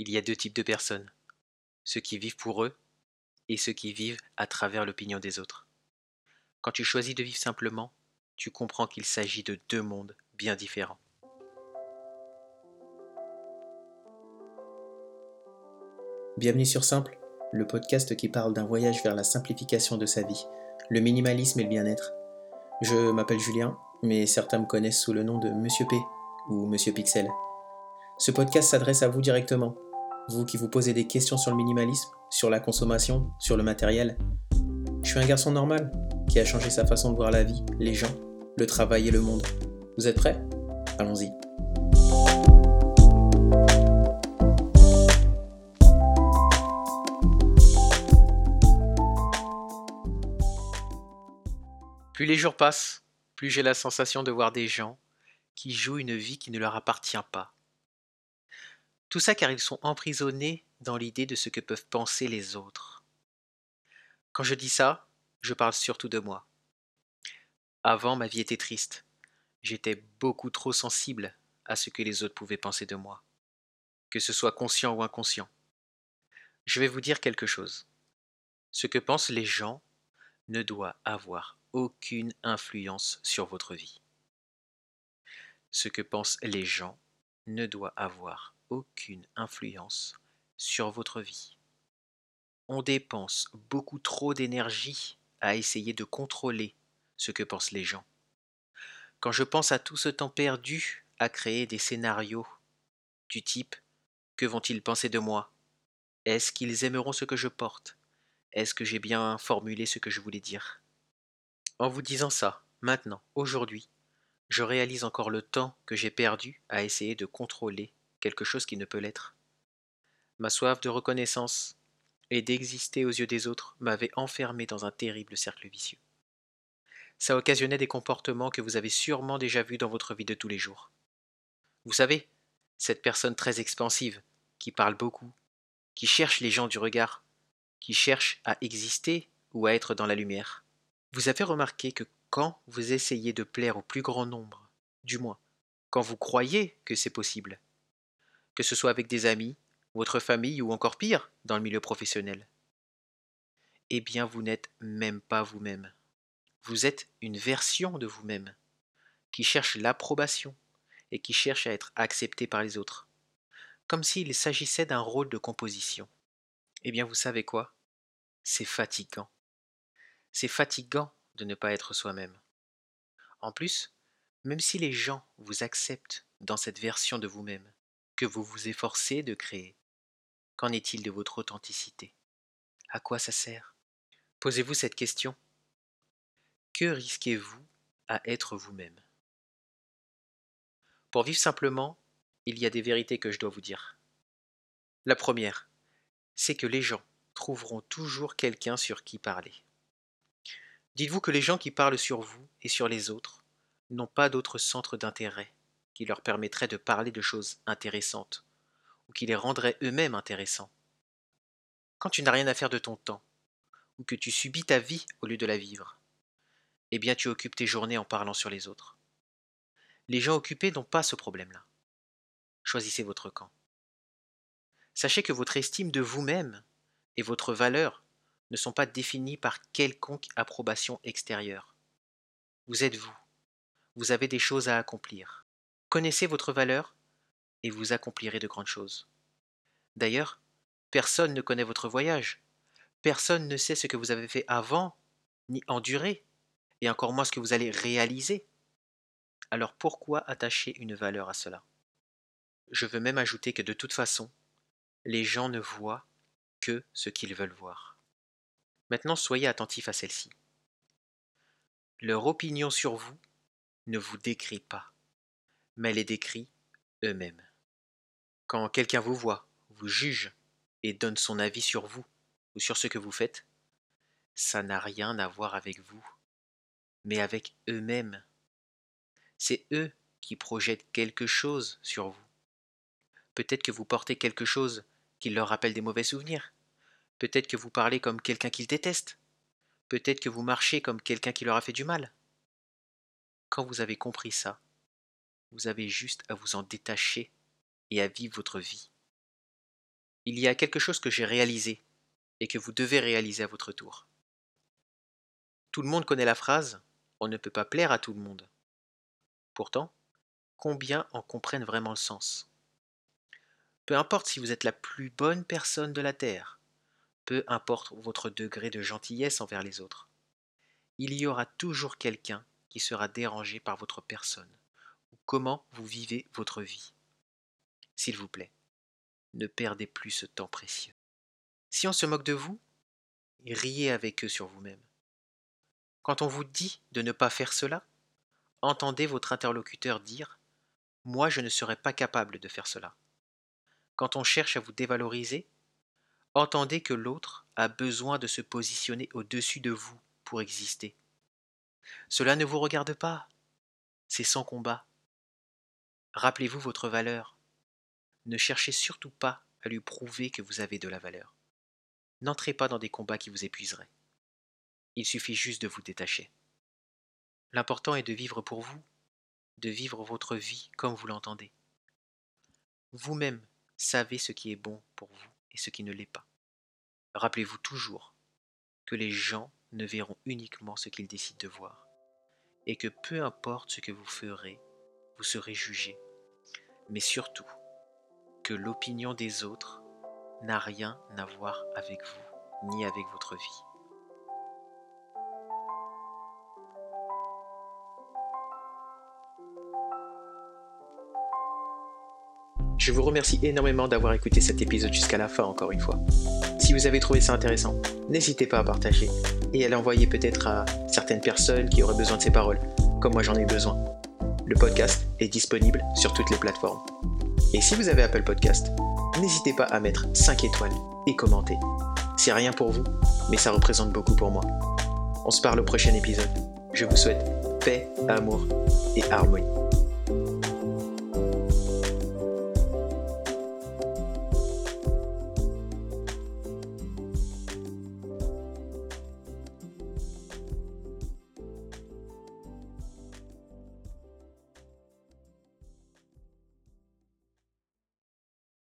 Il y a deux types de personnes, ceux qui vivent pour eux et ceux qui vivent à travers l'opinion des autres. Quand tu choisis de vivre simplement, tu comprends qu'il s'agit de deux mondes bien différents. Bienvenue sur Simple, le podcast qui parle d'un voyage vers la simplification de sa vie, le minimalisme et le bien-être. Je m'appelle Julien, mais certains me connaissent sous le nom de Monsieur P ou Monsieur Pixel. Ce podcast s'adresse à vous directement, vous qui vous posez des questions sur le minimalisme, sur la consommation, sur le matériel. Je suis un garçon normal qui a changé sa façon de voir la vie, les gens, le travail et le monde. Vous êtes prêts? Allons-y. Plus les jours passent, plus j'ai la sensation de voir des gens qui jouent une vie qui ne leur appartient pas. Tout ça car ils sont emprisonnés dans l'idée de ce que peuvent penser les autres. Quand je dis ça, je parle surtout de moi. Avant, ma vie était triste. J'étais beaucoup trop sensible à ce que les autres pouvaient penser de moi, que ce soit conscient ou inconscient. Je vais vous dire quelque chose. Ce que pensent les gens ne doit avoir aucune influence sur votre vie. Ce que pensent les gens ne doit avoir aucune influence sur votre vie. On dépense beaucoup trop d'énergie à essayer de contrôler ce que pensent les gens. Quand je pense à tout ce temps perdu à créer des scénarios du type Que vont-ils penser de moi? Est-ce qu'ils aimeront ce que je porte? Est-ce que j'ai bien formulé ce que je voulais dire? En vous disant ça, maintenant, aujourd'hui, je réalise encore le temps que j'ai perdu à essayer de contrôler quelque chose qui ne peut l'être. Ma soif de reconnaissance et d'exister aux yeux des autres m'avait enfermé dans un terrible cercle vicieux. Ça occasionnait des comportements que vous avez sûrement déjà vus dans votre vie de tous les jours. Vous savez, cette personne très expansive, qui parle beaucoup, qui cherche les gens du regard, qui cherche à exister ou à être dans la lumière. Vous avez remarqué que quand vous essayez de plaire au plus grand nombre, du moins, quand vous croyez que c'est possible, que ce soit avec des amis, votre famille ou encore pire, dans le milieu professionnel, eh bien vous n'êtes même pas vous-même. Vous êtes une version de vous-même qui cherche l'approbation et qui cherche à être accepté par les autres, comme s'il s'agissait d'un rôle de composition. Eh bien vous savez quoi? C'est fatigant c'est fatigant de ne pas être soi-même. En plus, même si les gens vous acceptent dans cette version de vous-même que vous vous efforcez de créer, qu'en est-il de votre authenticité? À quoi ça sert? Posez-vous cette question. Que risquez-vous à être vous-même? Pour vivre simplement, il y a des vérités que je dois vous dire. La première, c'est que les gens trouveront toujours quelqu'un sur qui parler. Dites-vous que les gens qui parlent sur vous et sur les autres n'ont pas d'autre centre d'intérêt qui leur permettrait de parler de choses intéressantes ou qui les rendrait eux-mêmes intéressants. Quand tu n'as rien à faire de ton temps, ou que tu subis ta vie au lieu de la vivre, eh bien tu occupes tes journées en parlant sur les autres. Les gens occupés n'ont pas ce problème-là. Choisissez votre camp. Sachez que votre estime de vous-même et votre valeur ne sont pas définis par quelconque approbation extérieure. Vous êtes vous. Vous avez des choses à accomplir. Connaissez votre valeur et vous accomplirez de grandes choses. D'ailleurs, personne ne connaît votre voyage. Personne ne sait ce que vous avez fait avant, ni enduré, et encore moins ce que vous allez réaliser. Alors pourquoi attacher une valeur à cela? Je veux même ajouter que de toute façon, les gens ne voient que ce qu'ils veulent voir. Maintenant soyez attentifs à celle-ci. Leur opinion sur vous ne vous décrit pas, mais les décrit eux-mêmes. Quand quelqu'un vous voit, vous juge et donne son avis sur vous ou sur ce que vous faites, ça n'a rien à voir avec vous, mais avec eux-mêmes. C'est eux qui projettent quelque chose sur vous. Peut-être que vous portez quelque chose qui leur rappelle des mauvais souvenirs, Peut-être que vous parlez comme quelqu'un qu'ils détestent. Peut-être que vous marchez comme quelqu'un qui leur a fait du mal. Quand vous avez compris ça, vous avez juste à vous en détacher et à vivre votre vie. Il y a quelque chose que j'ai réalisé et que vous devez réaliser à votre tour. Tout le monde connaît la phrase On ne peut pas plaire à tout le monde. Pourtant, combien en comprennent vraiment le sens? Peu importe si vous êtes la plus bonne personne de la Terre, peu importe votre degré de gentillesse envers les autres, il y aura toujours quelqu'un qui sera dérangé par votre personne ou comment vous vivez votre vie. S'il vous plaît, ne perdez plus ce temps précieux. Si on se moque de vous, riez avec eux sur vous-même. Quand on vous dit de ne pas faire cela, entendez votre interlocuteur dire ⁇ Moi je ne serais pas capable de faire cela ⁇ Quand on cherche à vous dévaloriser, entendez que l'autre a besoin de se positionner au-dessus de vous pour exister. Cela ne vous regarde pas, c'est son combat. Rappelez-vous votre valeur. Ne cherchez surtout pas à lui prouver que vous avez de la valeur. N'entrez pas dans des combats qui vous épuiseraient. Il suffit juste de vous détacher. L'important est de vivre pour vous, de vivre votre vie comme vous l'entendez. Vous-même savez ce qui est bon pour vous et ce qui ne l'est pas. Rappelez-vous toujours que les gens ne verront uniquement ce qu'ils décident de voir, et que peu importe ce que vous ferez, vous serez jugé, mais surtout que l'opinion des autres n'a rien à voir avec vous, ni avec votre vie. Je vous remercie énormément d'avoir écouté cet épisode jusqu'à la fin encore une fois. Si vous avez trouvé ça intéressant, n'hésitez pas à partager et à l'envoyer peut-être à certaines personnes qui auraient besoin de ces paroles, comme moi j'en ai besoin. Le podcast est disponible sur toutes les plateformes. Et si vous avez Apple Podcast, n'hésitez pas à mettre 5 étoiles et commenter. C'est rien pour vous, mais ça représente beaucoup pour moi. On se parle au prochain épisode. Je vous souhaite paix, amour et harmonie.